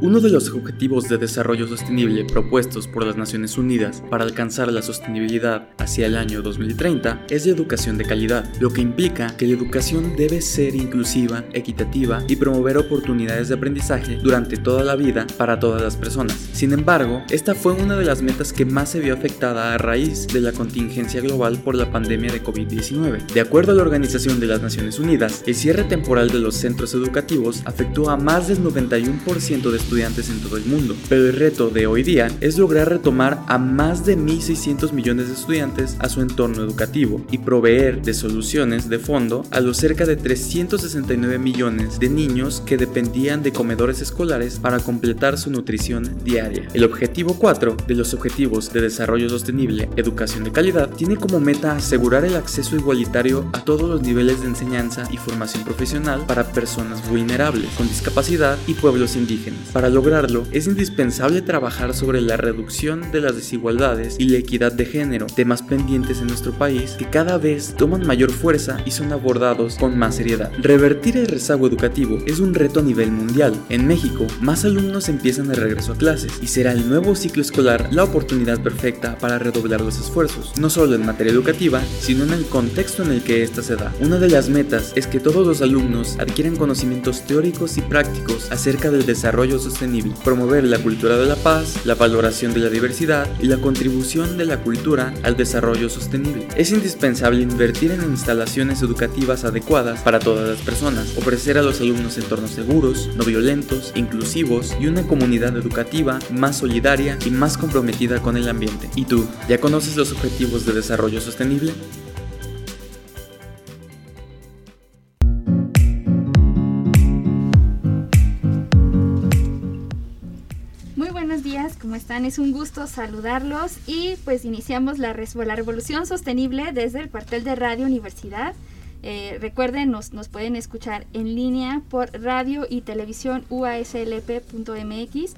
Uno de los objetivos de desarrollo sostenible propuestos por las Naciones Unidas para alcanzar la sostenibilidad hacia el año 2030 es la educación de calidad, lo que implica que la educación debe ser inclusiva, equitativa y promover oportunidades de aprendizaje durante toda la vida para todas las personas. Sin embargo, esta fue una de las metas que más se vio afectada a raíz de la contingencia global por la pandemia de COVID-19. De acuerdo a la Organización de las Naciones Unidas, el cierre temporal de los centros educativos afectó a más del 91% de estudiantes en todo el mundo, pero el reto de hoy día es lograr retomar a más de 1.600 millones de estudiantes a su entorno educativo y proveer de soluciones de fondo a los cerca de 369 millones de niños que dependían de comedores escolares para completar su nutrición diaria. El objetivo 4 de los Objetivos de Desarrollo Sostenible, Educación de Calidad, tiene como meta asegurar el acceso igualitario a todos los niveles de enseñanza y formación profesional para personas vulnerables, con discapacidad y pueblos indígenas para lograrlo, es indispensable trabajar sobre la reducción de las desigualdades y la equidad de género, temas pendientes en nuestro país que cada vez toman mayor fuerza y son abordados con más seriedad. Revertir el rezago educativo es un reto a nivel mundial. En México, más alumnos empiezan el regreso a clases y será el nuevo ciclo escolar la oportunidad perfecta para redoblar los esfuerzos, no solo en materia educativa, sino en el contexto en el que ésta se da. Una de las metas es que todos los alumnos adquieran conocimientos teóricos y prácticos acerca del desarrollo sostenible, promover la cultura de la paz, la valoración de la diversidad y la contribución de la cultura al desarrollo sostenible. Es indispensable invertir en instalaciones educativas adecuadas para todas las personas, ofrecer a los alumnos entornos seguros, no violentos, inclusivos y una comunidad educativa más solidaria y más comprometida con el ambiente. ¿Y tú, ya conoces los objetivos de desarrollo sostenible? Están? Es un gusto saludarlos y pues iniciamos la, revolución sostenible desde el cuartel de Radio Universidad. Eh, recuerden, nos, nos, pueden escuchar en línea por radio y televisión uaslp.mx,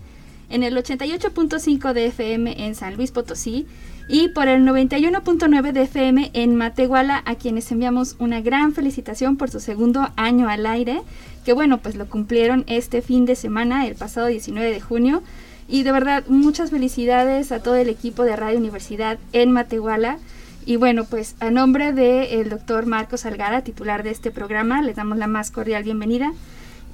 en el 88.5 de FM en San Luis Potosí y por el 91.9 de FM en Matehuala, a quienes enviamos una gran felicitación por su segundo año al aire, que bueno, pues lo cumplieron este fin de semana, el pasado 19 de junio. Y de verdad, muchas felicidades a todo el equipo de Radio Universidad en Matehuala. Y bueno, pues a nombre del doctor Marcos Algara, titular de este programa, les damos la más cordial bienvenida.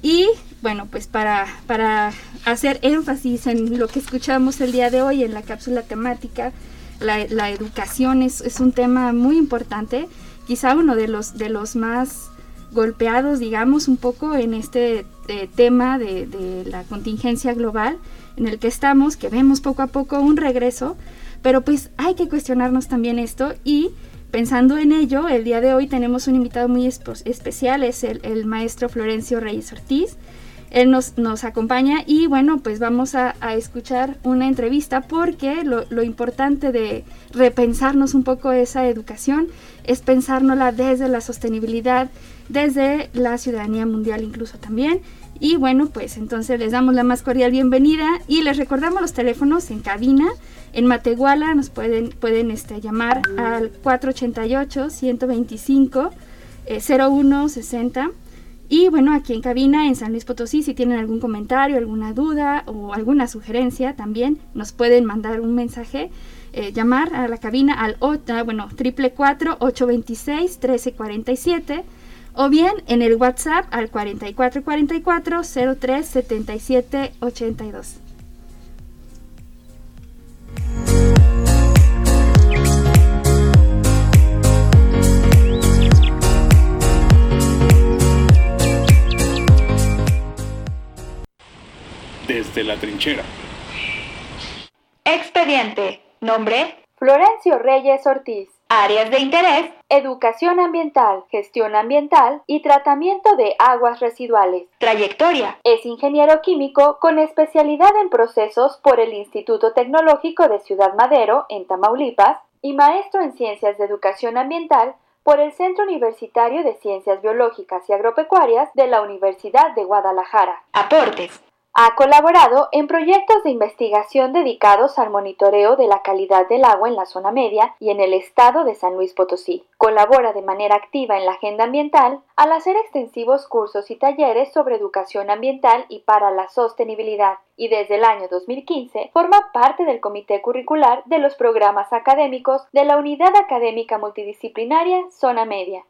Y bueno, pues para, para hacer énfasis en lo que escuchamos el día de hoy en la cápsula temática, la, la educación es, es, un tema muy importante, quizá uno de los, de los más golpeados, digamos, un poco en este eh, tema de, de la contingencia global en el que estamos, que vemos poco a poco un regreso, pero pues hay que cuestionarnos también esto y pensando en ello, el día de hoy tenemos un invitado muy especial, es el, maestro Florencio Reyes Ortiz. Él nos, nos acompaña y bueno, pues vamos a, escuchar una entrevista porque lo, lo, importante de repensarnos un poco esa educación es pensárnosla desde la sostenibilidad, desde la ciudadanía mundial incluso también y bueno, pues entonces les damos la más cordial bienvenida y les recordamos los teléfonos en cabina. En Matehuala nos pueden, pueden este, llamar al 488-125-0160. Eh, y bueno, aquí en cabina, en San Luis Potosí, si tienen algún comentario, alguna duda o alguna sugerencia, también nos pueden mandar un mensaje, eh, llamar a la cabina al ah, bueno, triple 826 1347 o bien en el WhatsApp al 4444 03 77 82. Desde la trinchera. Expediente. Nombre. Florencio Reyes Ortiz. Áreas de interés, educación ambiental, gestión ambiental y tratamiento de aguas residuales. Trayectoria. Es ingeniero químico con especialidad en procesos por el Instituto Tecnológico de Ciudad Madero, en Tamaulipas, y maestro en ciencias de educación ambiental por el Centro Universitario de Ciencias Biológicas y Agropecuarias de la Universidad de Guadalajara. Aportes. Ha colaborado en proyectos de investigación dedicados al monitoreo de la calidad del agua en la zona media y en el estado de San Luis Potosí. Colabora de manera activa en la agenda ambiental al hacer extensivos cursos y talleres sobre educación ambiental y para la sostenibilidad y desde el año 2015 forma parte del comité curricular de los programas académicos de la Unidad Académica Multidisciplinaria Zona Media.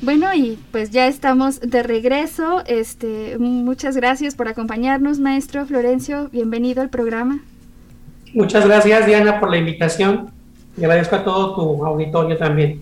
Bueno, y pues ya estamos de regreso. Este, muchas gracias por acompañarnos, maestro Florencio. Bienvenido al programa. Muchas gracias, Diana, por la invitación. Y agradezco a todo tu auditorio también.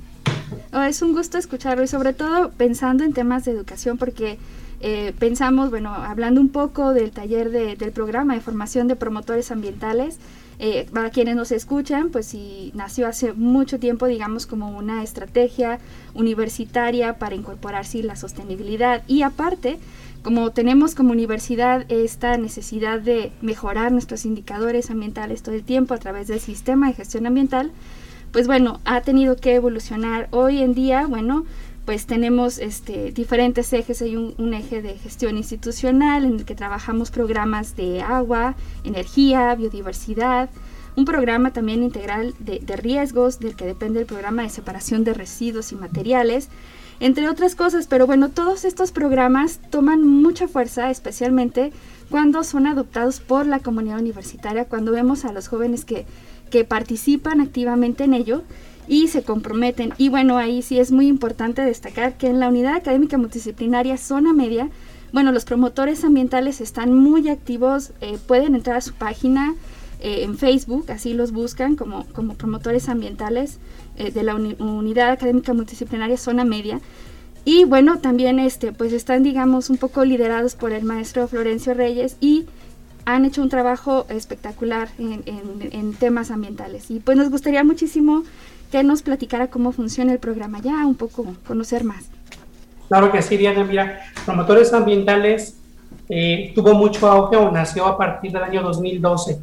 Oh, es un gusto escucharlo y sobre todo pensando en temas de educación porque eh, pensamos, bueno, hablando un poco del taller del programa de formación de promotores ambientales, eh, para quienes nos escuchan, pues sí, nació hace mucho tiempo, digamos, como una estrategia universitaria para incorporar sí, la sostenibilidad. Y aparte, como tenemos como universidad esta necesidad de mejorar nuestros indicadores ambientales todo el tiempo a través del sistema de gestión ambiental, pues bueno, ha tenido que evolucionar. Hoy en día, bueno, pues tenemos este, diferentes ejes. Hay un, eje de gestión institucional en el que trabajamos programas de agua, energía, biodiversidad, un programa también integral de, de, riesgos del que depende el programa de separación de residuos y materiales, entre otras cosas. Pero bueno, todos estos programas toman mucha fuerza, especialmente cuando son adoptados por la comunidad universitaria, cuando vemos a los jóvenes que, que participan activamente en ello y se comprometen. Y bueno, ahí sí es muy importante destacar que en la unidad académica multidisciplinaria Zona Media, bueno, los promotores ambientales están muy activos, eh, pueden entrar a su página eh, en Facebook, así los buscan como, como promotores ambientales eh, de la unidad académica multidisciplinaria Zona Media. Y bueno, también este, pues están, digamos, un poco liderados por el maestro Florencio Reyes y han hecho un trabajo espectacular en, en temas ambientales. Y pues nos gustaría muchísimo que nos platicara cómo funciona el programa, ya un poco conocer más. Claro que sí, Diana. Mira, Promotores Ambientales eh, tuvo mucho auge o nació a partir del año 2012,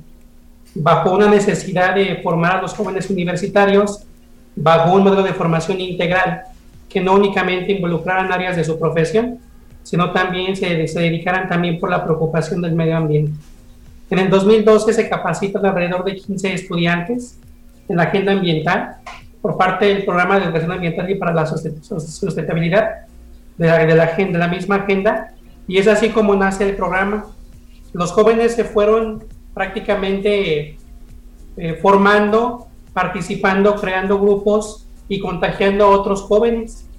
bajo una necesidad de formar a los jóvenes universitarios, bajo un modelo de formación integral que no únicamente involucraran áreas de su profesión, sino también se, se dedicaran también por la preocupación del medio ambiente. En el 2012 se capacitan alrededor de 15 estudiantes en la agenda ambiental por parte del programa de educación ambiental y para la sustentabilidad de la, de la, agenda, de la misma agenda. Y es así como nace el programa. Los jóvenes se fueron prácticamente eh, formando, participando, creando grupos y contagiando a otros jóvenes.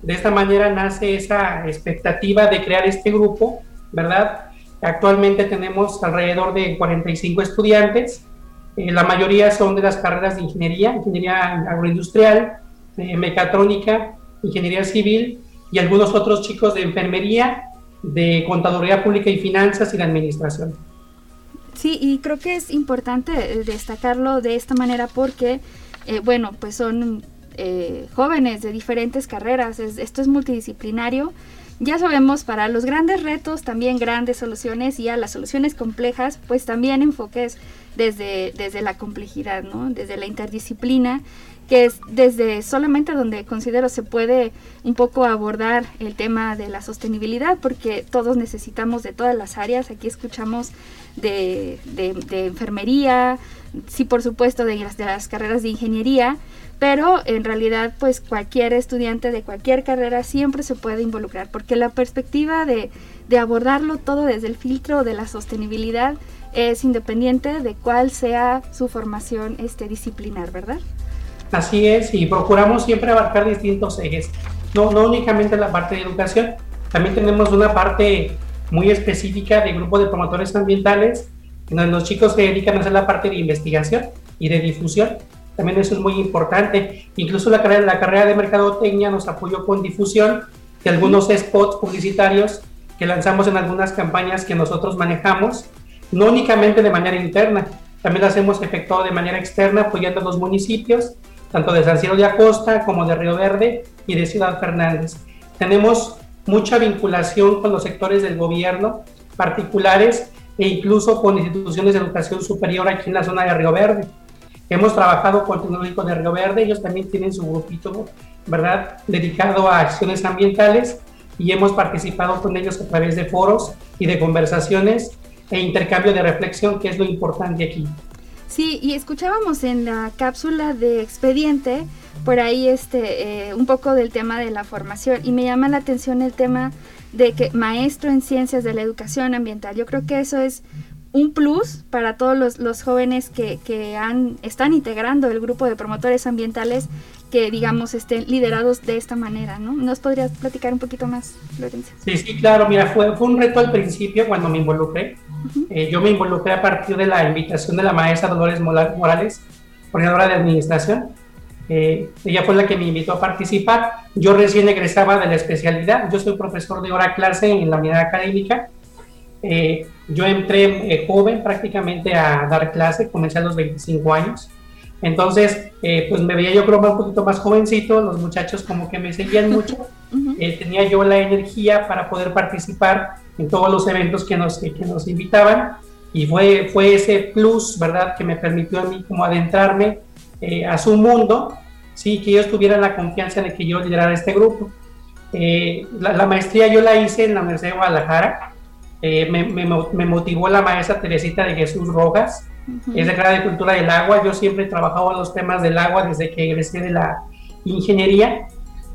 De esta manera nace esa expectativa de crear este grupo, ¿verdad? Actualmente tenemos alrededor de 45 estudiantes eh, la mayoría son de las carreras de ingeniería, ingeniería agroindustrial, eh, mecatrónica, ingeniería civil y algunos otros chicos de enfermería, de contaduría pública y finanzas y de administración. Sí, y creo que es importante eh, destacarlo de esta manera porque, bueno, pues son jóvenes de diferentes carreras, esto es multidisciplinario. Ya sabemos, para los grandes retos también grandes soluciones y a las soluciones complejas, pues también enfoques desde, desde la complejidad, ¿no? Desde la interdisciplina, que es desde solamente donde considero se puede un poco abordar el tema de la sostenibilidad, porque todos necesitamos de todas las áreas. Aquí escuchamos de, de, enfermería, sí, por supuesto, de las, de las carreras de ingeniería, pero en realidad pues cualquier estudiante de cualquier carrera siempre se puede involucrar porque la perspectiva de, de, abordarlo todo desde el filtro de la sostenibilidad es independiente de cuál sea su formación este, disciplinar, ¿verdad? Así es, y procuramos siempre abarcar distintos ejes, no, no únicamente la parte de educación, también tenemos una parte muy específica de grupo de promotores ambientales, donde los chicos se dedican a hacer la parte de investigación y de difusión. También eso es muy importante. Incluso la carrera, la carrera de mercadotecnia nos apoyó con difusión de algunos spots publicitarios que lanzamos en algunas campañas que nosotros manejamos no únicamente de manera interna, también las hemos efectuado de manera externa apoyando a los municipios, tanto de San Cielo de Acosta como de Río Verde y de Ciudad Fernández. Tenemos mucha vinculación con los sectores del gobierno particulares e incluso con instituciones de educación superior aquí en la zona de Río Verde. Hemos trabajado con el Tecnológico de Río Verde, ellos también tienen su grupito, ¿verdad?, dedicado a acciones ambientales y hemos participado con ellos a través de foros y de conversaciones e intercambio de reflexión, que es lo importante aquí. Sí, y escuchábamos en la cápsula de expediente por ahí este eh, un poco del tema de la formación y me llama la atención el tema de que maestro en ciencias de la educación ambiental. Yo creo que eso es un plus para todos los, jóvenes que, que han, están integrando el grupo de promotores ambientales que, digamos, estén liderados de esta manera, ¿no? ¿Nos podrías platicar un poquito más, Florencia? Sí, sí, claro. Mira, fue, fue un reto al principio cuando me involucré. Eh, yo me involucré a partir de la invitación de la maestra Dolores Morales, coordinadora de administración. Eh, ella fue la que me invitó a participar. Yo recién egresaba de la especialidad. Yo soy profesor de hora clase en la unidad académica. Eh, yo entré joven prácticamente a dar clase, comencé a los 25 años. Entonces, pues me veía yo creo un poquito más jovencito, los muchachos como que me seguían mucho, tenía yo la energía para poder participar en todos los eventos que nos, que, nos invitaban. Y fue, fue ese plus, ¿verdad?, que me permitió a mí como adentrarme eh, a su mundo, sí, que ellos tuvieran la confianza de que yo liderara este grupo. Eh, la, maestría yo la hice en la Universidad de Guadalajara, eh, me, me, me, motivó la maestra Teresita de Jesús Rojas, es de de Cultura del Agua, yo siempre he trabajado en los temas del agua desde que egresé de la ingeniería,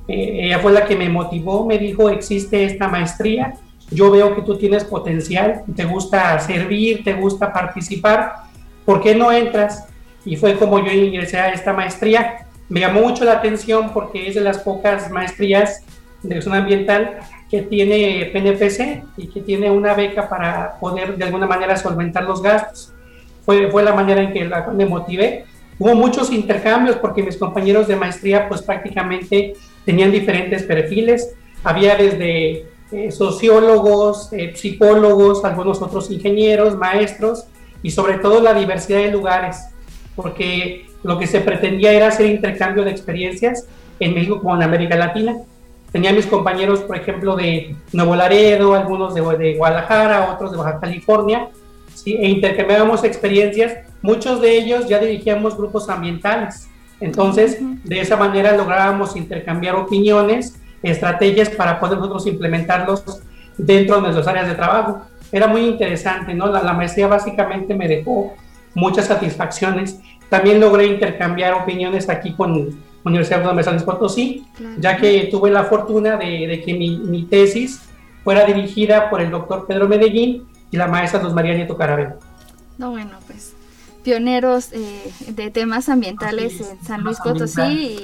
ella fue la que me motivó, me dijo, existe esta maestría, yo veo que tú tienes potencial, te gusta servir, te gusta participar, ¿por qué no entras? Y fue como yo ingresé a esta maestría. Me llamó mucho la atención porque es de las pocas maestrías de zona ambiental que tiene PNPC y que tiene una beca para poder de alguna manera solventar los gastos. Fue, fue la manera en que me motivé. Hubo muchos intercambios porque mis compañeros de maestría pues prácticamente tenían diferentes perfiles. Había desde eh, sociólogos, eh, psicólogos, algunos otros ingenieros, maestros y sobre todo la diversidad de lugares, porque lo que se pretendía era hacer intercambio de experiencias en México como en América Latina. Tenía mis compañeros, por ejemplo, de Nuevo Laredo, algunos de, de Guadalajara, otros de Baja California, ¿sí? e intercambiábamos experiencias. Muchos de ellos ya dirigíamos grupos ambientales. Entonces, de esa manera lográbamos intercambiar opiniones estrategias para poder nosotros implementarlos dentro de nuestras áreas de trabajo. Era muy interesante, ¿no? La, maestría básicamente me dejó muchas satisfacciones. También logré intercambiar opiniones aquí con la Universidad de San Luis Potosí, ya que tuve la fortuna de, que mi, mi, tesis fuera dirigida por el doctor Pedro Medellín y la maestra Luz María Nieto Carabel. No, bueno, pues pioneros eh, de temas ambientales en San Luis Potosí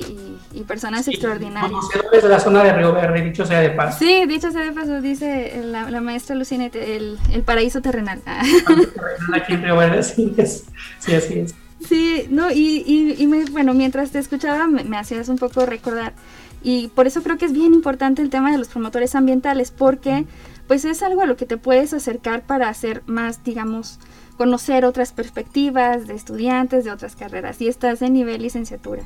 y, personas extraordinarias. Conocedores de la zona de Río Verde, dicho sea de paso. Sí, dicho sea de paso, dice la, maestra Lucina, el, el, paraíso terrenal. Aquí en Río Verde, sí, sí así es. Sí, no, y, y, bueno, mientras te escuchaba me, me hacías un poco recordar, y por eso creo que es bien importante el tema de los promotores ambientales, porque pues es algo a lo que te puedes acercar para hacer más, digamos, conocer otras perspectivas de estudiantes de otras carreras y estás en nivel licenciatura.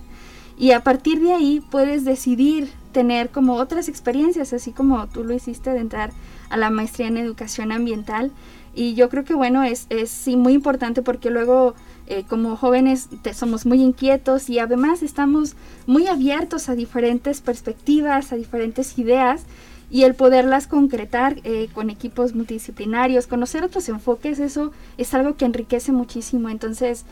Y a partir de ahí puedes decidir tener como otras experiencias, así como tú lo hiciste de entrar a la maestría en educación ambiental. Y yo creo que bueno, es, es sí, muy importante porque luego eh, como jóvenes somos muy inquietos y además estamos muy abiertos a diferentes perspectivas, a diferentes ideas y el poderlas concretar eh, con equipos multidisciplinarios, conocer otros enfoques, eso es algo que enriquece muchísimo. Entonces,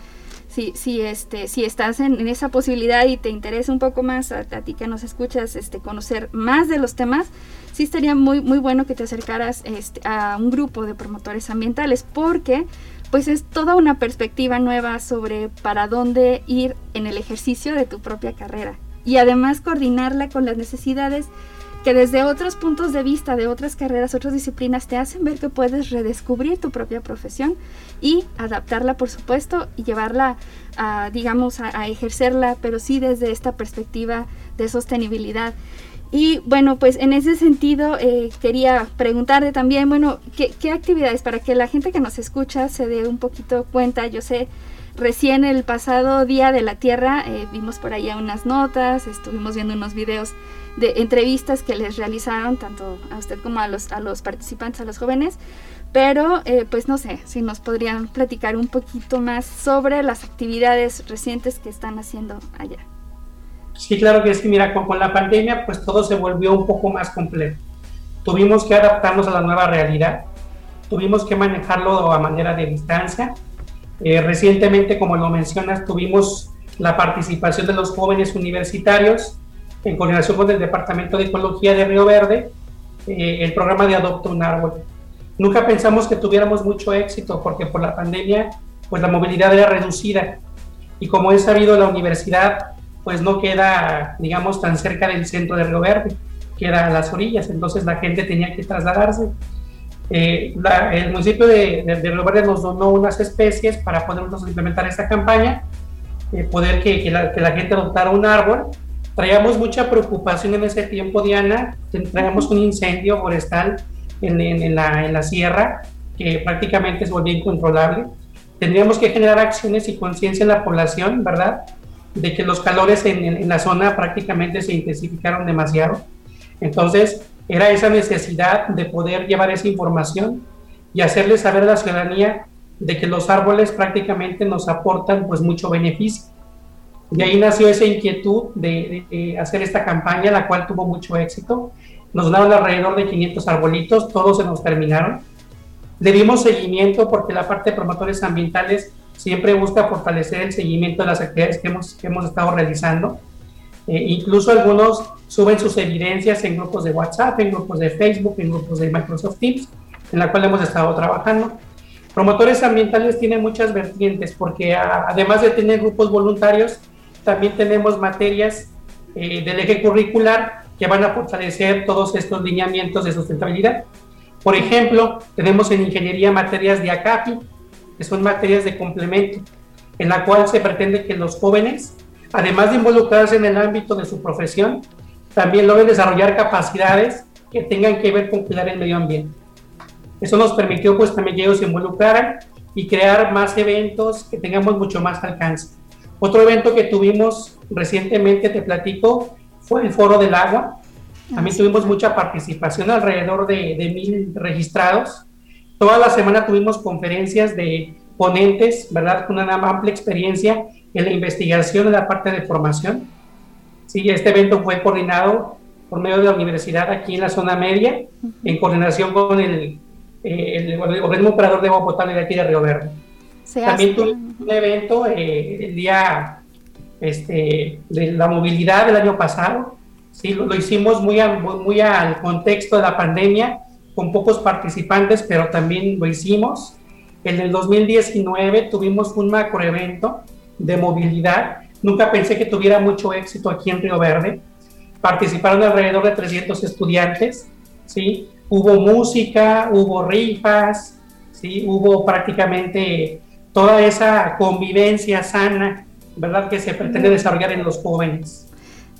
si, si, este, si estás en, esa posibilidad y te interesa un poco más a, ti que nos escuchas, este, conocer más de los temas, sí estaría muy, muy bueno que te acercaras este, a un grupo de promotores ambientales, porque pues es toda una perspectiva nueva sobre para dónde ir en el ejercicio de tu propia carrera. Y además coordinarla con las necesidades que desde otros puntos de vista de otras carreras, otras disciplinas, te hacen ver que puedes redescubrir tu propia profesión y adaptarla, por supuesto, y llevarla, a, digamos, a, ejercerla, pero sí desde esta perspectiva de sostenibilidad. Y bueno, pues en ese sentido eh, quería preguntarte también, bueno, ¿qué, ¿qué, actividades para que la gente que nos escucha se dé un poquito cuenta? Yo sé, recién el pasado Día de la Tierra eh, vimos por ahí unas notas, estuvimos viendo unos videos de entrevistas que les realizaron tanto a usted como a los, a los participantes, a los jóvenes. Pero, eh, pues no sé, si nos podrían platicar un poquito más sobre las actividades recientes que están haciendo allá. Sí, claro que sí. Mira, con, la pandemia, pues todo se volvió un poco más complejo. Tuvimos que adaptarnos a la nueva realidad. Tuvimos que manejarlo a manera de distancia. Eh, recientemente, como lo mencionas, tuvimos la participación de los jóvenes universitarios en coordinación con el Departamento de Ecología de Río Verde, eh, el programa de Adopta un Árbol. Nunca pensamos que tuviéramos mucho éxito porque por la pandemia, pues la movilidad era reducida. Y como es sabido, la universidad pues no queda, digamos, tan cerca del centro de Río Verde, queda a las orillas, entonces la gente tenía que trasladarse. Eh, el municipio de, de, Río Verde nos donó unas especies para podernos implementar esta campaña, eh, poder que, que, la, que, la, gente adoptara un árbol. Traíamos mucha preocupación en ese tiempo, Diana, traíamos un incendio forestal en, en, en, la, en la sierra que prácticamente se volvió incontrolable. Tendríamos que generar acciones y conciencia en la población, ¿verdad? de que los calores en, la zona prácticamente se intensificaron demasiado. Entonces, era esa necesidad de poder llevar esa información y hacerle saber a la ciudadanía de que los árboles prácticamente nos aportan pues mucho beneficio. De ahí nació esa inquietud de, hacer esta campaña, la cual tuvo mucho éxito. Nos daron alrededor de 500 arbolitos, todos se nos terminaron. Le dimos seguimiento porque la parte de promotores ambientales siempre busca fortalecer el seguimiento de las actividades que hemos, que hemos estado realizando. Eh, incluso algunos suben sus evidencias en grupos de WhatsApp, en grupos de Facebook, en grupos de Microsoft Teams, en la cual hemos estado trabajando. Promotores ambientales tienen muchas vertientes porque además de tener grupos voluntarios, también tenemos materias eh, del eje curricular que van a fortalecer todos estos lineamientos de sustentabilidad. Por ejemplo, tenemos en ingeniería materias de ACAPI, que son materias de complemento, en la cual se pretende que los jóvenes, además de involucrarse en el ámbito de su profesión, también logren desarrollar capacidades que tengan que ver con cuidar el medio ambiente. Eso nos permitió pues también que ellos se involucraran y crear más eventos que tengamos mucho más alcance. Otro evento que tuvimos recientemente, te platico, fue el Foro del Agua. También tuvimos mucha participación, alrededor de, de mil registrados Toda la semana tuvimos conferencias de ponentes, ¿verdad? Con una amplia experiencia en la investigación de la parte de formación. Sí, este evento fue coordinado por medio de la universidad aquí en la zona media, en coordinación con el, eh, el, organismo operador de agua potable de aquí de Río Verde. También tuvimos un evento eh, el día este, de la movilidad del año pasado. Sí, lo, hicimos muy, muy al contexto de la pandemia con pocos participantes, pero también lo hicimos. En el 2019 tuvimos un macroevento de movilidad. Nunca pensé que tuviera mucho éxito aquí en Río Verde. Participaron alrededor de 300 estudiantes, ¿sí? Hubo música, hubo rifas, ¿sí? Hubo prácticamente toda esa convivencia sana, ¿verdad? Que se pretende desarrollar en los jóvenes.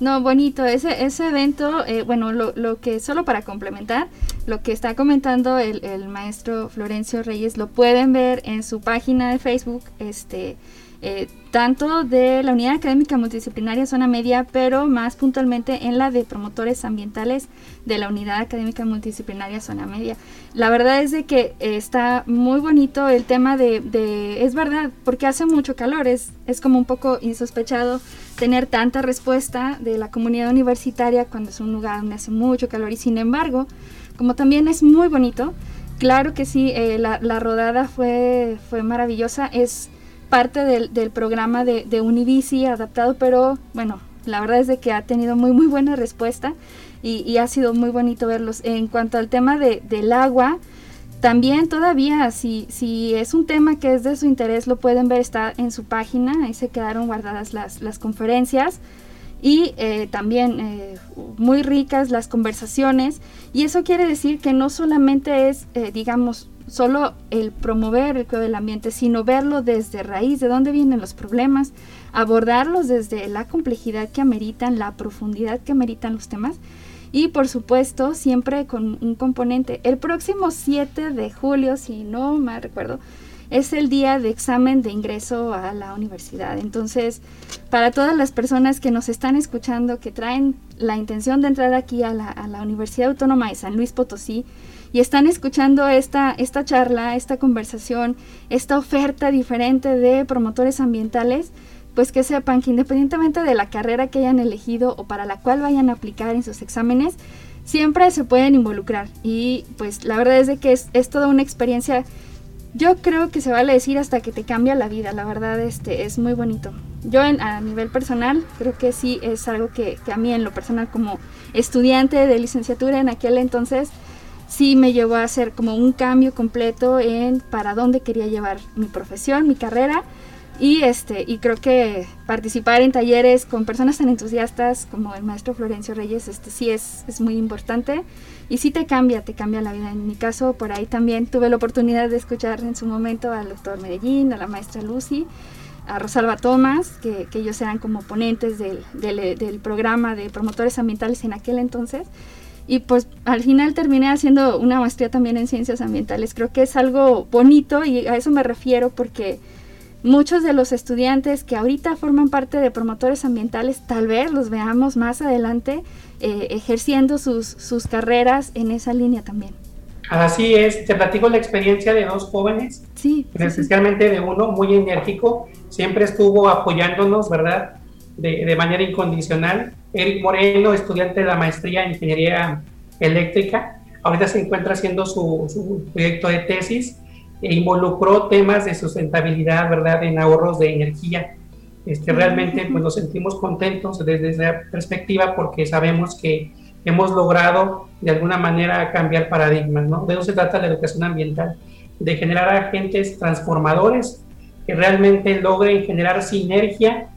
No, bonito. Ese, ese evento, eh, bueno, lo, lo, que solo para complementar, lo que está comentando el, el, maestro Florencio Reyes, lo pueden ver en su página de Facebook, este, eh, tanto de la Unidad Académica Multidisciplinaria Zona Media, pero más puntualmente en la de promotores ambientales de la Unidad Académica Multidisciplinaria Zona Media. La verdad es de que está muy bonito el tema de, de, es verdad, porque hace mucho calor, es, es como un poco insospechado tener tanta respuesta de la comunidad universitaria cuando es un lugar donde hace mucho calor y sin embargo, como también es muy bonito, claro que sí, eh, la, la, rodada fue, fue maravillosa, es parte del, programa de, de, Univici adaptado, pero bueno, la verdad es de que ha tenido muy muy buena respuesta y, y ha sido muy bonito verlos. En cuanto al tema de, del agua, también todavía, si, si es un tema que es de su interés, lo pueden ver, está en su página, ahí se quedaron guardadas las, las conferencias y eh, también eh, muy ricas las conversaciones y eso quiere decir que no solamente es, eh, digamos, solo el promover el cuidado del ambiente, sino verlo desde raíz, de dónde vienen los problemas, abordarlos desde la complejidad que ameritan, la profundidad que ameritan los temas y por supuesto siempre con un componente. El próximo 7 de julio, si no me recuerdo, es el día de examen de ingreso a la universidad. Entonces, para todas las personas que nos están escuchando, que traen la intención de entrar aquí a la, a la Universidad Autónoma de San Luis Potosí, y están escuchando esta, esta charla, esta conversación, esta oferta diferente de promotores ambientales, pues que sepan que independientemente de la carrera que hayan elegido o para la cual vayan a aplicar en sus exámenes, siempre se pueden involucrar. Y pues la verdad es de que es, es toda una experiencia, yo creo que se vale decir hasta que te cambia la vida, la verdad este, es muy bonito. Yo a nivel personal creo que sí es algo que a mí en lo personal como estudiante de licenciatura en aquel entonces, sí me llevó a hacer como un cambio completo en para dónde quería llevar mi profesión, mi carrera. Y, este, y creo que participar en talleres con personas tan entusiastas como el maestro Florencio Reyes este, sí es, es muy importante y sí te cambia, te cambia la vida. En mi caso, por ahí también tuve la oportunidad de escuchar en su momento al doctor Medellín, a la maestra Lucy, a Rosalba Tomás, que, ellos eran como ponentes del, del programa de promotores ambientales en aquel entonces. Y pues al final terminé haciendo una maestría también en ciencias ambientales. Creo que es algo bonito y a eso me refiero porque muchos de los estudiantes que ahorita forman parte de promotores ambientales tal vez los veamos más adelante eh, ejerciendo sus, sus carreras en esa línea también. Así es, te platico la experiencia de dos jóvenes, sí, especialmente de uno muy enérgico, siempre estuvo apoyándonos, ¿verdad? De, de manera incondicional Eric Moreno, estudiante de la maestría en Ingeniería Eléctrica, ahorita se encuentra haciendo su, proyecto de tesis e involucró temas de sustentabilidad, ¿verdad?, en ahorros de energía. Este, realmente pues, nos sentimos contentos desde esa perspectiva porque sabemos que hemos logrado de alguna manera cambiar paradigmas, ¿no? De eso se trata la educación ambiental, de generar agentes transformadores que realmente logren generar sinergia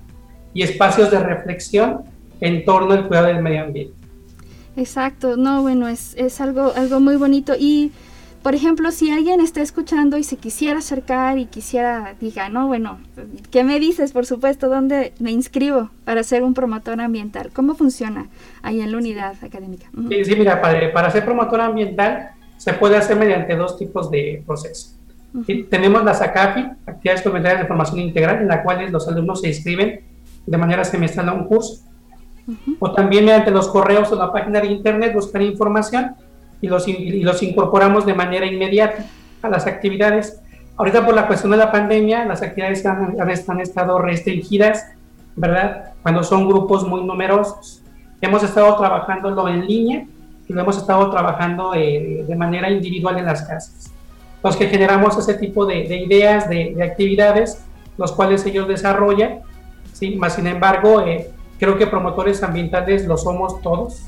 y espacios de reflexión en torno al cuidado del medio ambiente. Exacto, no, bueno, es, es algo, algo muy bonito y, por ejemplo, si alguien está escuchando y se quisiera acercar y quisiera, diga, no, bueno, ¿qué me dices? Por supuesto, ¿dónde me inscribo para ser un promotor ambiental? ¿Cómo funciona ahí en la unidad académica? Sí, sí, mira, para, para ser promotor ambiental se puede hacer mediante dos tipos de procesos. Tenemos la SACAFI, actividades comunitarias de formación integral, en la cual los alumnos se inscriben de manera semestral a un curso o también mediante los correos o la página de internet buscar información y los, y los incorporamos de manera inmediata a las actividades. Ahorita por la cuestión de la pandemia, las actividades han, han, estado restringidas, ¿verdad? Cuando son grupos muy numerosos. Hemos estado trabajándolo en línea y lo hemos estado trabajando eh, de manera individual en las casas. Los que generamos ese tipo de, de ideas, de, de, actividades, los cuales ellos desarrollan, ¿sí? Más sin embargo, eh, Creo que promotores ambientales lo somos todos.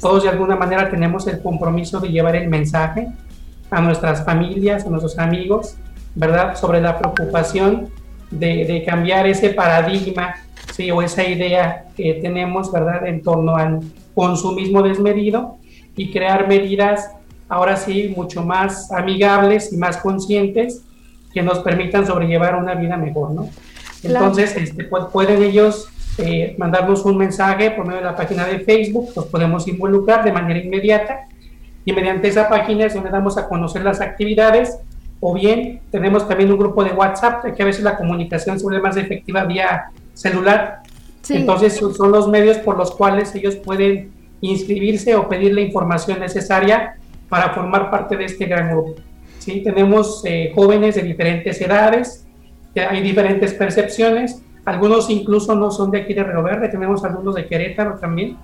Todos de alguna manera tenemos el compromiso de llevar el mensaje a nuestras familias, a nuestros amigos, ¿verdad? Sobre la preocupación de, de cambiar ese paradigma, ¿sí? O esa idea que tenemos, ¿verdad? En torno al consumismo desmedido y crear medidas, ahora sí, mucho más amigables y más conscientes que nos permitan sobrellevar una vida mejor, ¿no? Entonces, este, pueden ellos eh, mandarnos un mensaje por medio de la página de Facebook, nos podemos involucrar de manera inmediata y mediante esa página es donde damos a conocer las actividades o bien tenemos también un grupo de WhatsApp, que a veces la comunicación se vuelve más efectiva vía celular. Entonces son los medios por los cuales ellos pueden inscribirse o pedir la información necesaria para formar parte de este gran grupo. ¿sí? Tenemos eh, jóvenes de diferentes edades, hay diferentes percepciones, algunos incluso no son de aquí de Río Verde, tenemos alumnos de Querétaro también,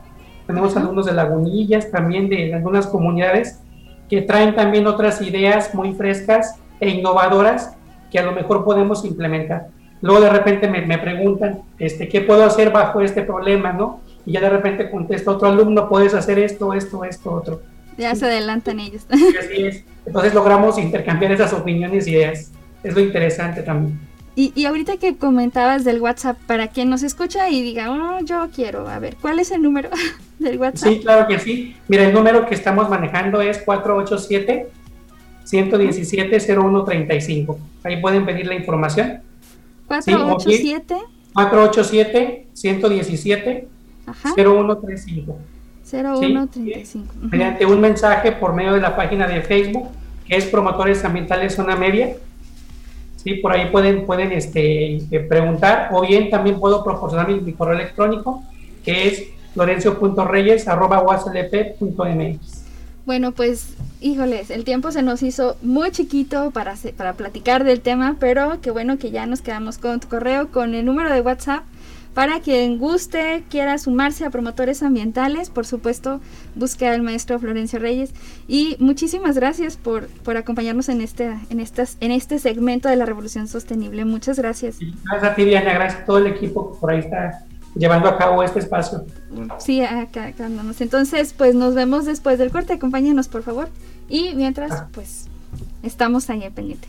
tenemos alumnos de Lagunillas, también de algunas comunidades que traen también otras ideas muy frescas e innovadoras que a lo mejor podemos implementar. Luego de repente me, me preguntan, este, ¿qué puedo hacer bajo este problema? ¿no? Y ya de repente contesta otro alumno, puedes hacer esto, esto, esto, otro. Ya se adelantan ellos. Así es. Entonces logramos intercambiar esas opiniones y ideas. Es lo interesante también. Y, y, ahorita que comentabas del WhatsApp, para quien nos escucha y diga, oh, yo quiero, a ver, ¿cuál es el número del WhatsApp? Sí, claro que sí. Mira, el número que estamos manejando es 487 117 0135. Ahí pueden pedir la información. 487 487 117 0135. 0135. Mediante un mensaje por medio de la página de Facebook, que es Promotores Ambientales Zona Media. Sí, por ahí pueden, pueden este, eh, preguntar, o bien también puedo proporcionar mi, correo electrónico, que es lorenzo.reyes.mx. Bueno, pues, híjoles, el tiempo se nos hizo muy chiquito para, para platicar del tema, pero qué bueno que ya nos quedamos con tu correo, con el número de WhatsApp para quien guste, quiera sumarse a promotores ambientales, por supuesto, busque al maestro Florencio Reyes. Y muchísimas gracias por, por acompañarnos en este, en, estas, en este segmento de la Revolución Sostenible. Muchas gracias. Gracias a ti, Diana. Gracias a todo el equipo que por ahí está llevando a cabo este espacio. Sí, acá, acá andamos. Entonces, pues nos vemos después del corte. Acompáñenos, por favor. Y mientras, ah. pues, estamos ahí pendiente.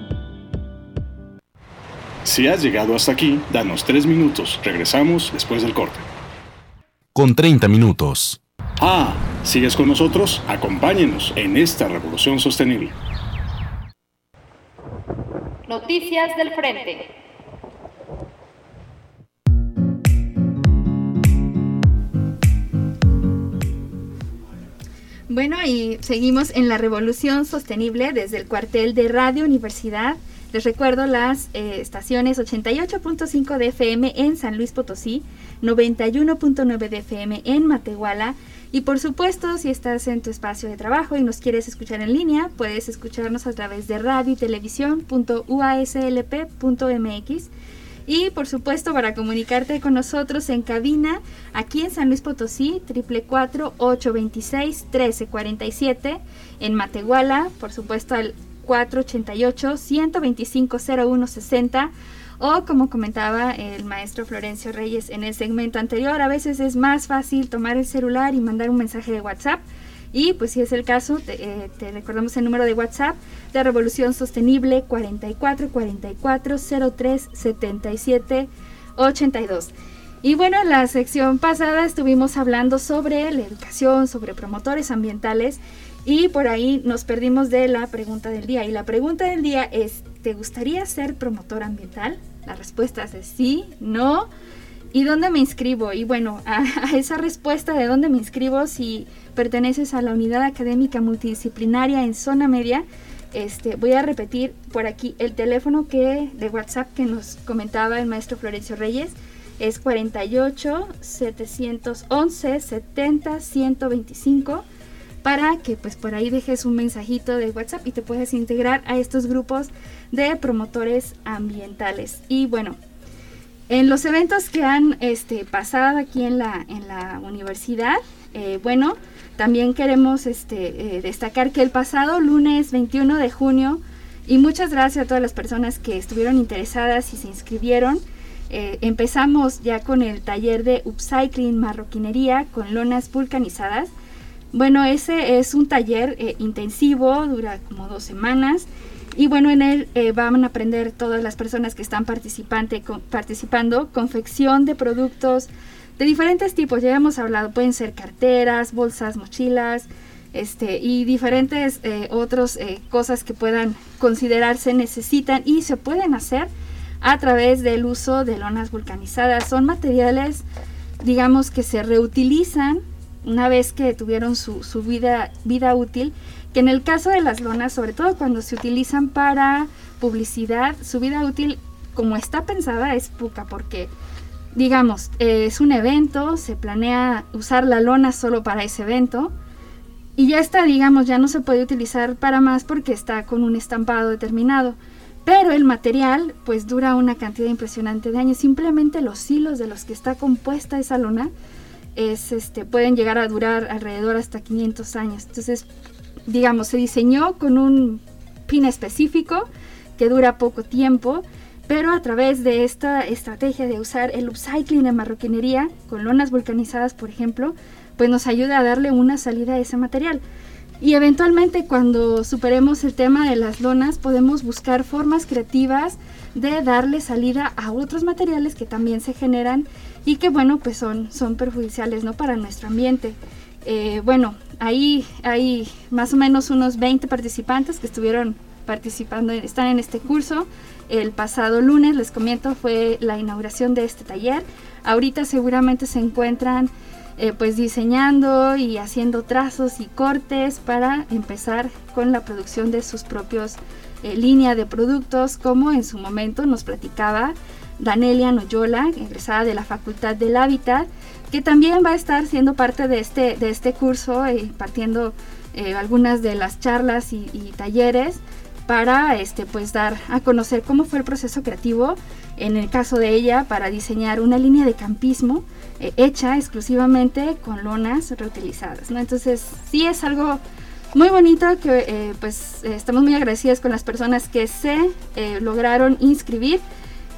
Si has llegado hasta aquí, danos tres minutos. Regresamos después del corte. Con 30 minutos. Ah, ¿sigues con nosotros? Acompáñenos en esta revolución sostenible. Noticias del Frente. Bueno, y seguimos en la revolución sostenible desde el cuartel de Radio Universidad les recuerdo las eh, estaciones 88.5 de FM en San Luis Potosí, 91.9 de FM en Matehuala. Y por supuesto si estás en tu espacio de trabajo y nos quieres escuchar en línea, puedes escucharnos a través de radio y televisión.uaslp.mx y por supuesto para comunicarte con nosotros en cabina aquí en San Luis Potosí, 444-826-1347, en Matehuala, por supuesto al 488-125-0160 o como comentaba el maestro Florencio Reyes en el segmento anterior, a veces es más fácil tomar el celular y mandar un mensaje de WhatsApp. Y pues si es el caso, te, eh, recordamos el número de WhatsApp de Revolución Sostenible 4444-037782. Y bueno, en la sección pasada estuvimos hablando sobre la educación, sobre promotores ambientales y por ahí nos perdimos de la pregunta del día. Y la pregunta del día es, ¿te gustaría ser promotor ambiental? La respuesta es sí, no. ¿Y dónde me inscribo? Y bueno, a, esa respuesta de dónde me inscribo, si perteneces a la unidad académica multidisciplinaria en zona media, este, voy a repetir por aquí el teléfono que de WhatsApp que nos comentaba el maestro Florencio Reyes es 48 711 70 125 para que pues por ahí dejes un mensajito de WhatsApp y te puedes integrar a estos grupos de promotores ambientales. Y bueno, en los eventos que han este, pasado aquí en la, en la universidad, eh, bueno, también queremos este, eh, destacar que el pasado lunes 21 de junio, y muchas gracias a todas las personas que estuvieron interesadas y se inscribieron, eh, empezamos ya con el taller de upcycling marroquinería con lonas vulcanizadas bueno, ese es un taller eh, intensivo, dura como dos semanas. Y bueno, en él eh, van a aprender todas las personas que están participante, participando confección de productos de diferentes tipos. Ya hemos hablado, pueden ser carteras, bolsas, mochilas, este, y diferentes eh, otras cosas que puedan considerarse necesitan y se pueden hacer a través del uso de lonas vulcanizadas. Son materiales, digamos, que se reutilizan una vez que tuvieron su, su vida, vida útil, que en el caso de las lonas, sobre todo cuando se utilizan para publicidad, su vida útil como está pensada es poca porque digamos, es un evento, se planea usar la lona solo para ese evento y ya está, digamos, ya no se puede utilizar para más porque está con un estampado determinado. Pero el material pues dura una cantidad impresionante de años. Simplemente los hilos de los que está compuesta esa lona es, este, pueden llegar a durar alrededor hasta 500 años. Entonces, digamos, se diseñó con un fin específico que dura poco tiempo, pero a través de esta estrategia de usar el upcycling en marroquinería, con lonas vulcanizadas por ejemplo, pues nos ayuda a darle una salida a ese material. Y eventualmente cuando superemos el tema de las lonas podemos buscar formas creativas de darle salida a otros materiales que también se generan y que bueno pues son, son perjudiciales ¿no? para nuestro ambiente. Eh, bueno, ahí hay más o menos unos 20 participantes que estuvieron participando, están en este curso. El pasado lunes, les comento, fue la inauguración de este taller. Ahorita seguramente se encuentran eh, pues diseñando y haciendo trazos y cortes para empezar con la producción de sus propios eh, línea de productos, como en su momento nos platicaba Danelia Noyola, egresada de la Facultad del Hábitat, que también va a estar siendo parte de este, de este curso, eh, impartiendo eh, algunas de las charlas y, y, talleres para este, pues, dar a conocer cómo fue el proceso creativo, en el caso de ella, para diseñar una línea de campismo eh, hecha exclusivamente con lonas reutilizadas. ¿no? Entonces, sí es algo muy bonito que eh, pues eh, estamos muy agradecidas con las personas que se lograron inscribir.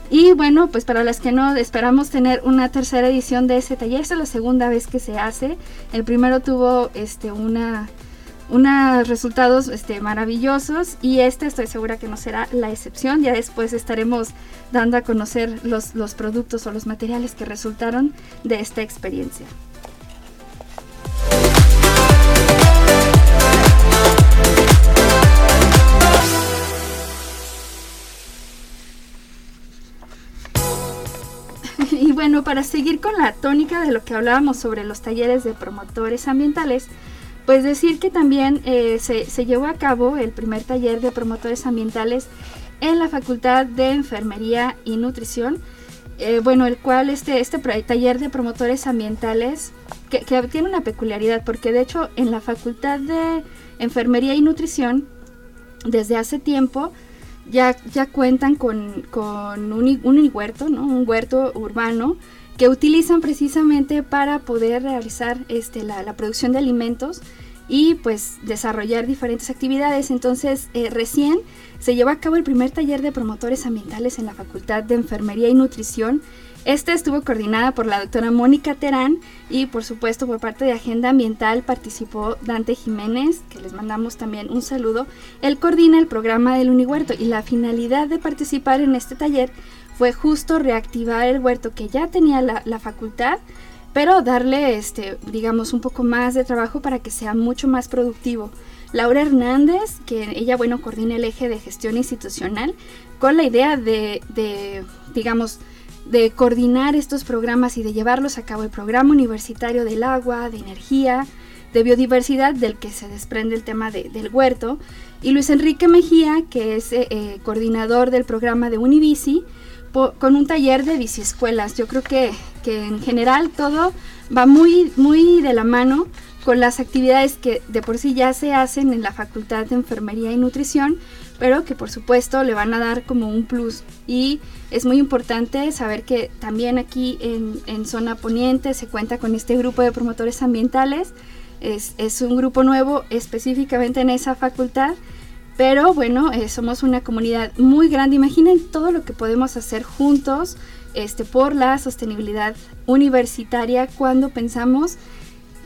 Y bueno, pues para las que no, esperamos tener una tercera edición de ese taller. Esta es la segunda vez que se hace. El primero tuvo este, una unos resultados este, maravillosos y este estoy segura que no será la excepción. Ya después estaremos dando a conocer los, los productos o los materiales que resultaron de esta experiencia. Y bueno, para seguir con la tónica de lo que hablábamos sobre los talleres de promotores ambientales, pues decir que también eh, se, se, llevó a cabo el primer taller de promotores ambientales en la Facultad de Enfermería y Nutrición. Eh, bueno, el cual este, este taller de promotores ambientales, que, que, tiene una peculiaridad, porque de hecho en la Facultad de Enfermería y Nutrición, desde hace tiempo, ya, ya cuentan con, con un, un huerto, ¿no? un huerto urbano, que utilizan precisamente para poder realizar este, la, la, producción de alimentos y pues desarrollar diferentes actividades. Entonces eh, recién se llevó a cabo el primer taller de promotores ambientales en la Facultad de Enfermería y Nutrición. Este estuvo coordinada por la doctora Mónica Terán y por supuesto por parte de Agenda Ambiental participó Dante Jiménez, que les mandamos también un saludo. Él coordina el programa del Unihuerto y la finalidad de participar en este taller fue justo reactivar el huerto que ya tenía la, facultad, pero darle, este, digamos, un poco más de trabajo para que sea mucho más productivo. Laura Hernández, que ella, bueno, coordina el eje de gestión institucional con la idea de, de digamos, de coordinar estos programas y de llevarlos a cabo el programa universitario del agua, de energía, de biodiversidad del que se desprende el tema de, del huerto, y Luis Enrique Mejía, que es eh, eh, coordinador del programa de Unibici, con un taller de biciescuelas. Yo creo que, que, en general todo va muy, muy de la mano con las actividades que de por sí ya se hacen en la Facultad de Enfermería y Nutrición, pero que por supuesto le van a dar como un plus. Y es muy importante saber que también aquí en, Zona Poniente se cuenta con este grupo de promotores ambientales. Es, es un grupo nuevo específicamente en esa facultad pero bueno, eh, somos una comunidad muy grande. Imaginen todo lo que podemos hacer juntos este, por la sostenibilidad universitaria cuando pensamos,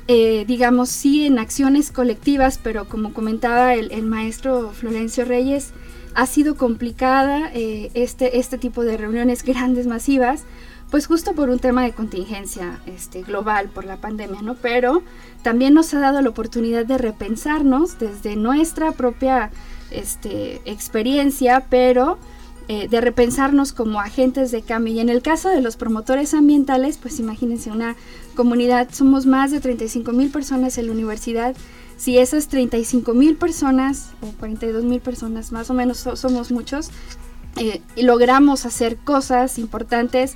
eh, digamos, sí en acciones colectivas, pero como comentaba el, el maestro Florencio Reyes, ha sido complicada eh, este, este tipo de reuniones grandes, masivas, pues justo por un tema de contingencia este, global por la pandemia, ¿no? Pero también nos ha dado la oportunidad de repensarnos desde nuestra propia este, experiencia, pero eh, de repensarnos como agentes de cambio. Y en el caso de los promotores ambientales, pues imagínense una comunidad, somos más de 35 mil personas en la universidad. Si esas 35 mil personas o 42 mil personas, más o menos somos muchos, eh, y logramos hacer cosas importantes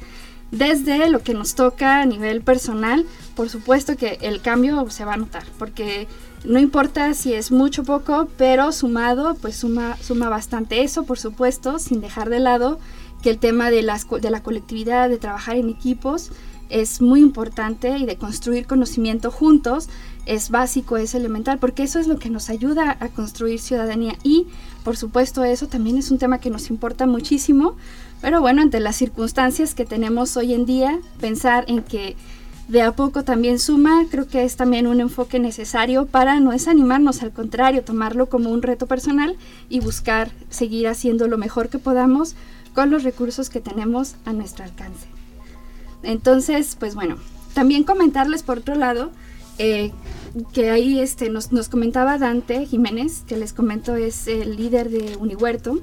desde lo que nos toca a nivel personal, por supuesto que el cambio se va a notar, porque no importa si es mucho o poco, pero sumado, pues suma, suma bastante eso, por supuesto, sin dejar de lado que el tema de, las, de la colectividad, de trabajar en equipos, es muy importante y de construir conocimiento juntos es básico, es elemental, porque eso es lo que nos ayuda a construir ciudadanía. Y por supuesto eso también es un tema que nos importa muchísimo, pero bueno, ante las circunstancias que tenemos hoy en día, pensar en que de a poco también suma, creo que es también un enfoque necesario para no desanimarnos, al contrario, tomarlo como un reto personal y buscar seguir haciendo lo mejor que podamos con los recursos que tenemos a nuestro alcance. Entonces, pues bueno, también comentarles por otro lado eh, que ahí este, nos, comentaba Dante Jiménez, que les comento es el líder de Unihuerto,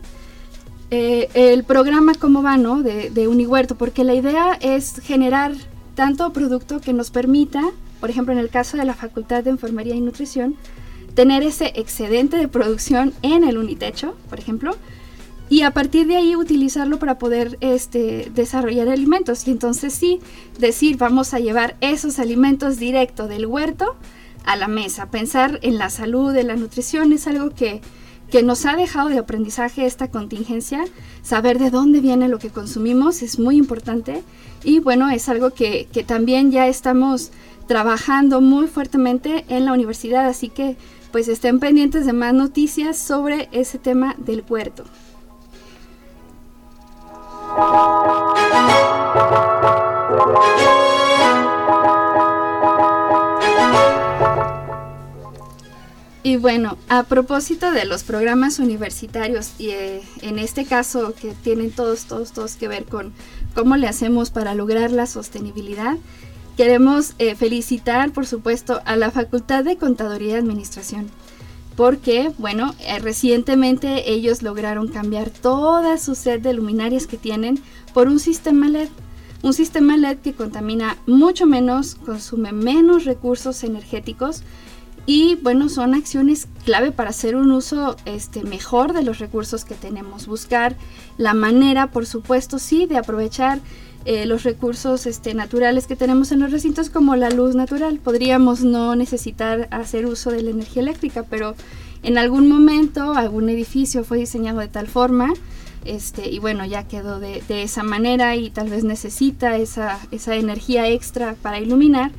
eh, el programa cómo va, ¿no? De, de Unihuerto, porque la idea es generar tanto producto que nos permita, por ejemplo, en el caso de la Facultad de Enfermería y Nutrición, tener ese excedente de producción en el unitecho, por ejemplo, y a partir de ahí utilizarlo para poder este, desarrollar alimentos. Y entonces sí, decir, vamos a llevar esos alimentos directo del huerto a la mesa. Pensar en la salud, en la nutrición es algo que, que nos ha dejado de aprendizaje esta contingencia. Saber de dónde viene lo que consumimos es muy importante. Y bueno, es algo que, que también ya estamos trabajando muy fuertemente en la universidad. Así que pues estén pendientes de más noticias sobre ese tema del huerto. Y bueno, a propósito de los programas universitarios y eh, en este caso que tienen todos, todos, todos que ver con cómo le hacemos para lograr la sostenibilidad, queremos eh, felicitar, por supuesto, a la Facultad de Contaduría y Administración porque, bueno, eh, recientemente ellos lograron cambiar toda su set de luminarias que tienen por un sistema LED. Un sistema LED que contamina mucho menos, consume menos recursos energéticos y bueno, son acciones clave para hacer un uso este, mejor de los recursos que tenemos. Buscar la manera, por supuesto, sí, de aprovechar eh, los recursos este, naturales que tenemos en los recintos como la luz natural. Podríamos no necesitar hacer uso de la energía eléctrica, pero en algún momento algún edificio fue diseñado de tal forma este, y bueno, ya quedó de, esa manera y tal vez necesita esa, esa energía extra para iluminar,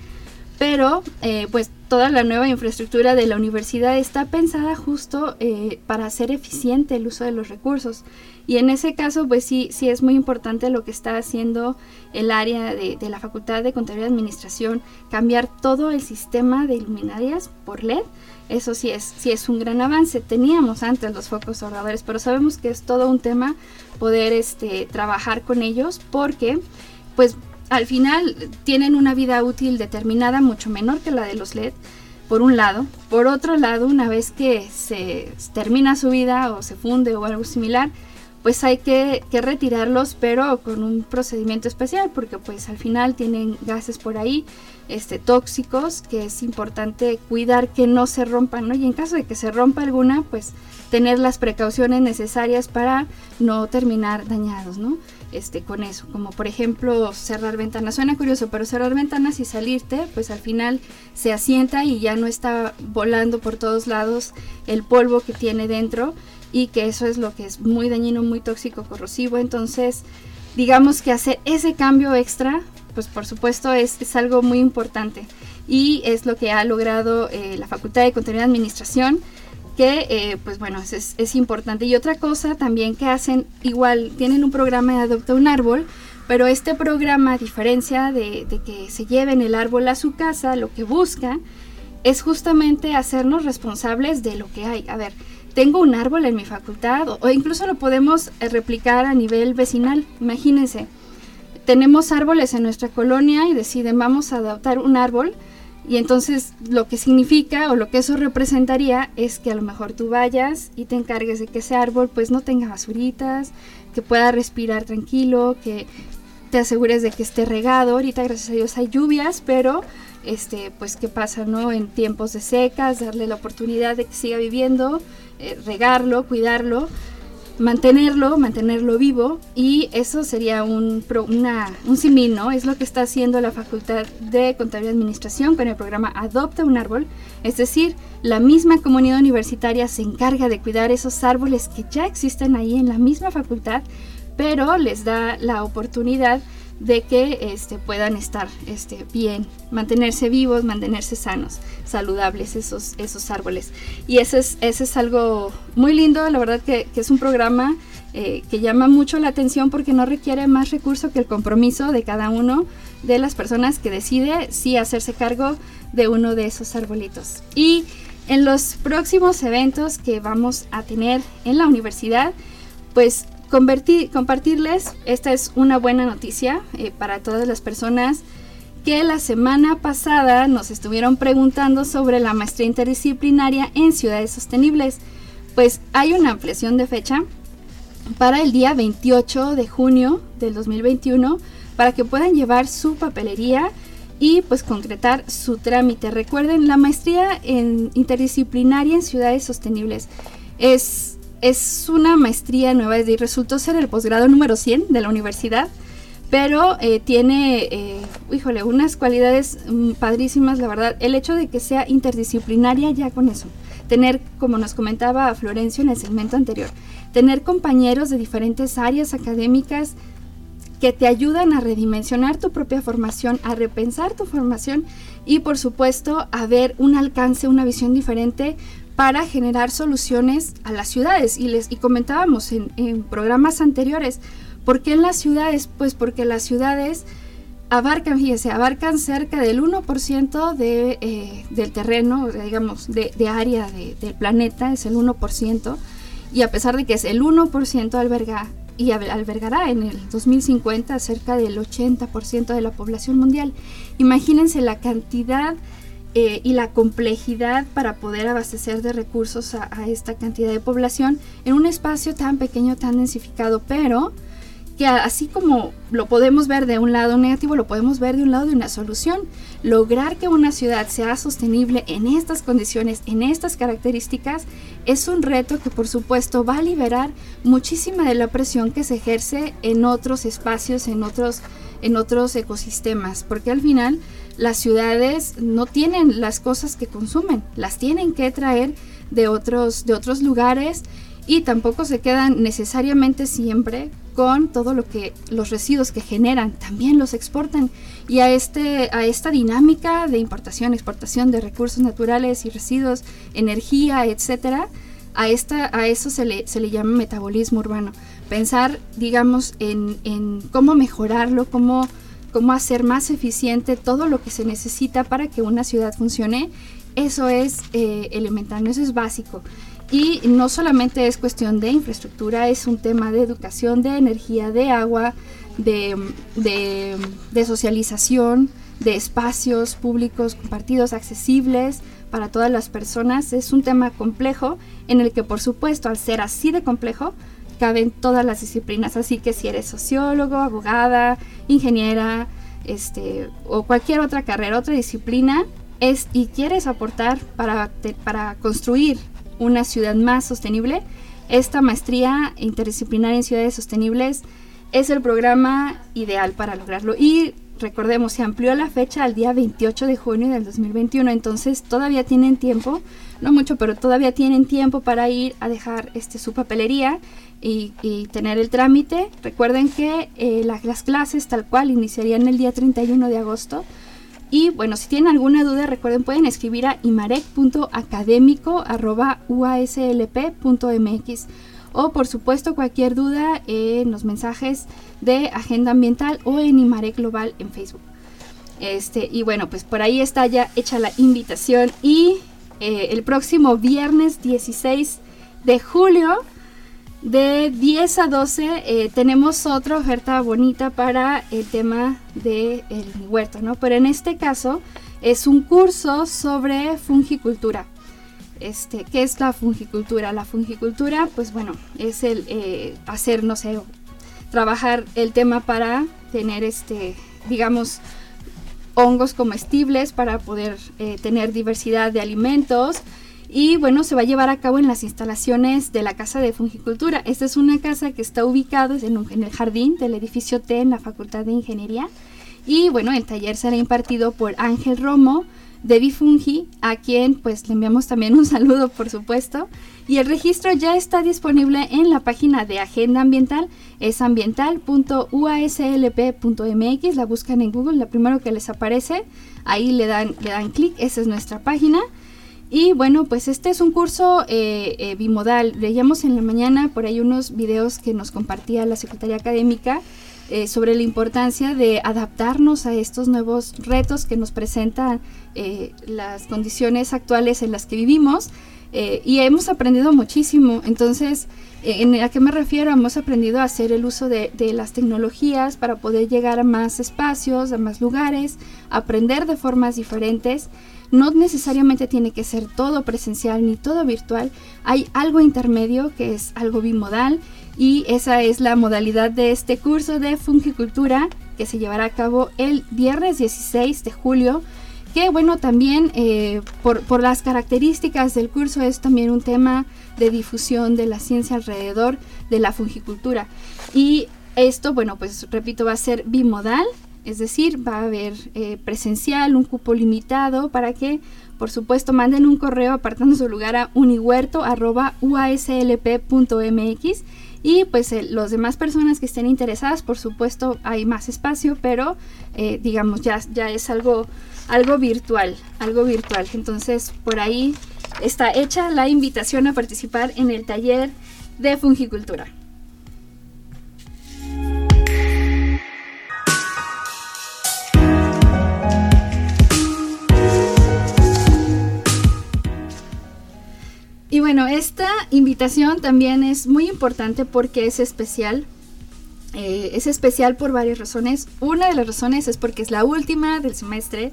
pero eh, pues toda la nueva infraestructura de la universidad está pensada justo eh, para hacer eficiente el uso de los recursos. Y en ese caso, pues sí, sí es muy importante lo que está haciendo el área de, la Facultad de Contabilidad y Administración, cambiar todo el sistema de luminarias por LED. Eso sí es, sí es un gran avance. Teníamos antes los focos ahorradores, pero sabemos que es todo un tema poder este, trabajar con ellos porque pues al final tienen una vida útil determinada mucho menor que la de los LED por un lado. Por otro lado, una vez que se termina su vida o se funde o algo similar, pues hay que, retirarlos, pero con un procedimiento especial, porque pues al final tienen gases por ahí, este, tóxicos, que es importante cuidar que no se rompan, ¿no? Y en caso de que se rompa alguna, pues tener las precauciones necesarias para no terminar dañados, ¿no? Este, con eso, como por ejemplo cerrar ventanas. Suena curioso, pero cerrar ventanas y salirte, pues al final se asienta y ya no está volando por todos lados el polvo que tiene dentro y que eso es lo que es muy dañino, muy tóxico, corrosivo. Entonces, digamos que hacer ese cambio extra, pues por supuesto es, es algo muy importante y es lo que ha logrado eh, la Facultad de y Administración que eh, pues bueno, es, es, importante. Y otra cosa también que hacen, igual tienen un programa de Adopta un Árbol, pero este programa, a diferencia de, de, que se lleven el árbol a su casa, lo que busca es justamente hacernos responsables de lo que hay. A ver, tengo un árbol en mi facultad o, incluso lo podemos eh, replicar a nivel vecinal. Imagínense, tenemos árboles en nuestra colonia y deciden vamos a adoptar un árbol y entonces lo que significa o lo que eso representaría es que a lo mejor tú vayas y te encargues de que ese árbol pues no tenga basuritas, que pueda respirar tranquilo, que te asegures de que esté regado. Ahorita gracias a Dios hay lluvias, pero este pues qué pasa, ¿no? En tiempos de secas, darle la oportunidad de que siga viviendo regarlo, cuidarlo, mantenerlo, mantenerlo vivo y eso sería un, un símil, ¿no? Es lo que está haciendo la Facultad de Contabilidad y Administración con el programa Adopta un Árbol, es decir, la misma comunidad universitaria se encarga de cuidar esos árboles que ya existen ahí en la misma facultad, pero les da la oportunidad que este, puedan estar este, bien, mantenerse vivos, mantenerse sanos, saludables esos, esos árboles. Y ese es, ese es algo muy lindo, la verdad que, es un programa eh, que llama mucho la atención porque no requiere más recurso que el compromiso de cada uno de las personas que decide si hacerse cargo de uno de esos arbolitos. Y en los próximos eventos que vamos a tener en la universidad, pues compartirles, esta es una buena noticia eh, para todas las personas que la semana pasada nos estuvieron preguntando sobre la maestría interdisciplinaria en ciudades sostenibles. Pues hay una ampliación de fecha para el día 28 de junio del 2021 para que puedan llevar su papelería y pues concretar su trámite. Recuerden, la maestría en interdisciplinaria en ciudades sostenibles es es una maestría nueva y resultó ser el posgrado número 100 de la universidad, pero eh, tiene, eh, híjole, unas cualidades mm, padrísimas, la verdad. El hecho de que sea interdisciplinaria ya con eso. Tener, como nos comentaba Florencio en el segmento anterior, tener compañeros de diferentes áreas académicas que te ayudan a redimensionar tu propia formación, a repensar tu formación y por supuesto a ver un alcance, una visión diferente para generar soluciones a las ciudades. Y les y comentábamos en, programas anteriores, ¿por qué en las ciudades? Pues porque las ciudades abarcan, fíjense, abarcan cerca del 1% de, eh, del terreno, digamos, de, área del planeta, es el 1%, y a pesar de que es el 1% alberga y albergará en el 2050 cerca del 80% de la población mundial. Imagínense la cantidad eh, y la complejidad para poder abastecer de recursos a, esta cantidad de población en un espacio tan pequeño, tan densificado, pero que así como lo podemos ver de un lado negativo, lo podemos ver de un lado de una solución. Lograr que una ciudad sea sostenible en estas condiciones, en estas características, es un reto que por supuesto va a liberar muchísima de la presión que se ejerce en otros espacios, en otros, en otros ecosistemas, porque al final las ciudades no tienen las cosas que consumen, las tienen que traer de otros, de otros lugares y tampoco se quedan necesariamente siempre con todo lo que los residuos que generan, también los exportan y a este a esta dinámica de importación, exportación de recursos naturales y residuos, energía, etcétera, a esta a eso se le, se le llama metabolismo urbano. Pensar, digamos, en, en cómo mejorarlo, cómo cómo hacer más eficiente todo lo que se necesita para que una ciudad funcione, eso es eh, elemental, eso es básico. Y no solamente es cuestión de infraestructura, es un tema de educación, de energía, de agua, de, de socialización, de espacios públicos compartidos, accesibles para todas las personas. Es un tema complejo en el que, por supuesto, al ser así de complejo, caben todas las disciplinas, así que si eres sociólogo, abogada, ingeniera, este, o cualquier otra carrera, otra disciplina, es, y quieres aportar para, para construir una ciudad más sostenible, esta maestría interdisciplinaria en ciudades sostenibles es el programa ideal para lograrlo. Y recordemos, se amplió la fecha al día 28 de junio del 2021, entonces todavía tienen tiempo, no mucho, pero todavía tienen tiempo para ir a dejar este, su papelería y, tener el trámite. Recuerden que eh, las clases tal cual iniciarían el día 31 de agosto. Y bueno, si tienen alguna duda, recuerden, pueden escribir a imarec.académico.uaslp.mx o por supuesto cualquier duda en los mensajes de Agenda Ambiental o en Imarec Global en Facebook. Este, y bueno, pues por ahí está ya hecha la invitación y eh, el próximo viernes 16 de julio de 10 a 12 eh, tenemos otra oferta bonita para el tema del de huerto, ¿no? Pero en este caso es un curso sobre fungicultura. Este, ¿Qué es la fungicultura? La fungicultura, pues bueno, es el eh, hacer, no sé, trabajar el tema para tener, este, digamos, hongos comestibles, para poder eh, tener diversidad de alimentos, y bueno, se va a llevar a cabo en las instalaciones de la Casa de Fungicultura. Esta es una casa que está ubicada en, en el jardín del edificio T en la Facultad de Ingeniería. Y bueno, el taller será impartido por Ángel Romo, de Bifungi, a quien pues le enviamos también un saludo por supuesto. Y el registro ya está disponible en la página de Agenda Ambiental, es ambiental.uaslp.mx, la buscan en Google, la primero que les aparece, ahí le dan, le dan clic, esa es nuestra página. Y bueno, pues este es un curso eh, eh, bimodal. Leíamos en la mañana por ahí unos videos que nos compartía la Secretaría Académica eh, sobre la importancia de adaptarnos a estos nuevos retos que nos presentan las condiciones actuales en las que vivimos. y hemos aprendido muchísimo. Entonces, ¿a qué me refiero? Hemos aprendido a hacer el uso de las tecnologías para poder llegar a más espacios, a más lugares, aprender de formas diferentes. No necesariamente tiene que ser todo presencial ni todo virtual. Hay algo intermedio que es algo bimodal y esa es la modalidad de este curso de fungicultura que se llevará a cabo el viernes 16 de julio. Que bueno, también eh, por, por las características del curso es también un tema de difusión de la ciencia alrededor de la fungicultura. Y esto, bueno, pues repito, va a ser bimodal es decir, va a haber eh, presencial, un cupo limitado para que, por supuesto, manden un correo apartando su lugar a unihuerto.uaslp.mx y pues los demás personas que estén interesadas, por supuesto, hay más espacio, pero eh, digamos ya, ya es algo, algo virtual, algo virtual. Entonces, por ahí está hecha la invitación a participar en el taller de fungicultura. Y bueno, esta invitación también es muy importante porque es especial. Eh, es especial por varias razones. Una de las razones es porque es la última del semestre.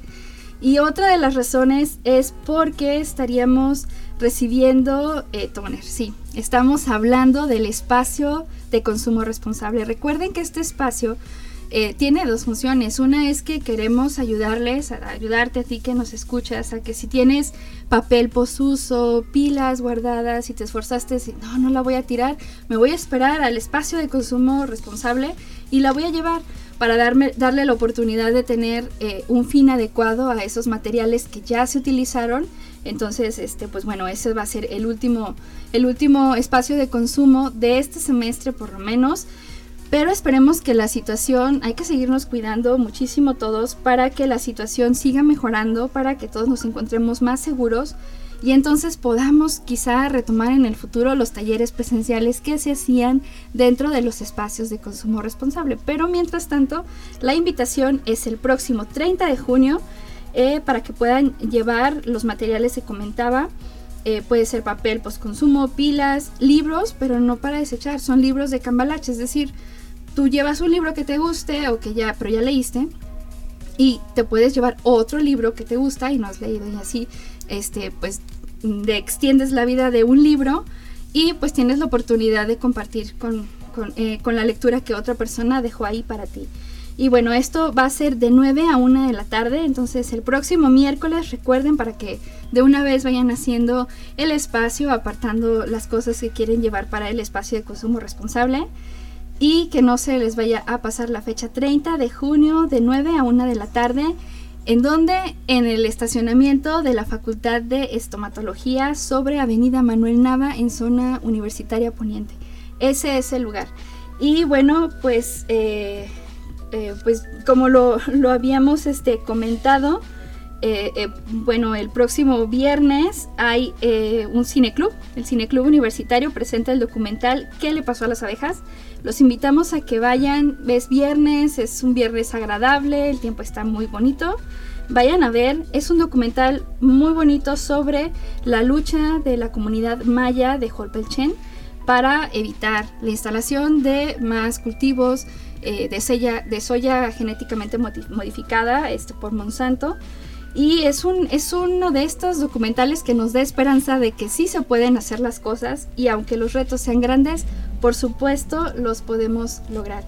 Y otra de las razones es porque estaríamos recibiendo eh, toner. Sí, estamos hablando del espacio de consumo responsable. Recuerden que este espacio eh, tiene dos funciones. Una es que queremos ayudarles, a ayudarte a ti que nos escuchas, a que si tienes papel posuso, pilas guardadas y te esforzaste, si, no, no la voy a tirar, me voy a esperar al espacio de consumo responsable y la voy a llevar para darme, darle la oportunidad de tener eh, un fin adecuado a esos materiales que ya se utilizaron. Entonces, este, pues bueno, ese va a ser el último, el último espacio de consumo de este semestre por lo menos. Pero esperemos que la situación, hay que seguirnos cuidando muchísimo todos para que la situación siga mejorando, para que todos nos encontremos más seguros y entonces podamos quizá retomar en el futuro los talleres presenciales que se hacían dentro de los espacios de consumo responsable. Pero mientras tanto, la invitación es el próximo 30 de junio eh, para que puedan llevar los materiales que comentaba. Eh, puede ser papel postconsumo, pilas, libros, pero no para desechar, son libros de cambalache, es decir, tú llevas un libro que te guste o que ya, pero ya leíste y te puedes llevar otro libro que te gusta y no has leído y así, este, pues, de extiendes la vida de un libro y pues tienes la oportunidad de compartir con, con, eh, con, la lectura que otra persona dejó ahí para ti. Y bueno, esto va a ser de 9 a 1 de la tarde, entonces el próximo miércoles recuerden para que de una vez vayan haciendo el espacio, apartando las cosas que quieren llevar para el espacio de consumo responsable y que no se les vaya a pasar la fecha 30 de junio de 9 a 1 de la tarde. ¿En donde En el estacionamiento de la Facultad de Estomatología sobre Avenida Manuel Nava en zona universitaria poniente. Ese es el lugar. Y bueno, pues, eh, eh, pues como lo, lo habíamos este, comentado, eh, eh, bueno, el próximo viernes hay un cineclub. El cineclub universitario presenta el documental ¿Qué le pasó a las abejas? Los invitamos a que vayan. Es viernes, es un viernes agradable, el tiempo está muy bonito. Vayan a ver, es un documental muy bonito sobre la lucha de la comunidad maya de Holpelchen para evitar la instalación de más cultivos de, soya, de soya genéticamente modificada este, por Monsanto y es, un, es uno de estos documentales que nos da esperanza de que sí se pueden hacer las cosas y aunque los retos sean grandes, por supuesto los podemos lograr.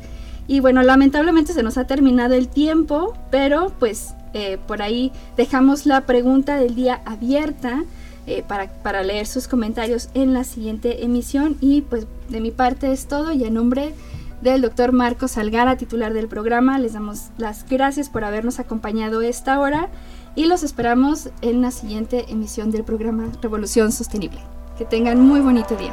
Y bueno, lamentablemente se nos ha terminado el tiempo, pero pues eh, por ahí dejamos la pregunta del día abierta eh, para, para, leer sus comentarios en la siguiente emisión. Y pues de mi parte es todo y en nombre del doctor Marcos Salgara, titular del programa, les damos las gracias por habernos acompañado esta hora y los esperamos en la siguiente emisión del programa Revolución Sostenible. Que tengan muy bonito día.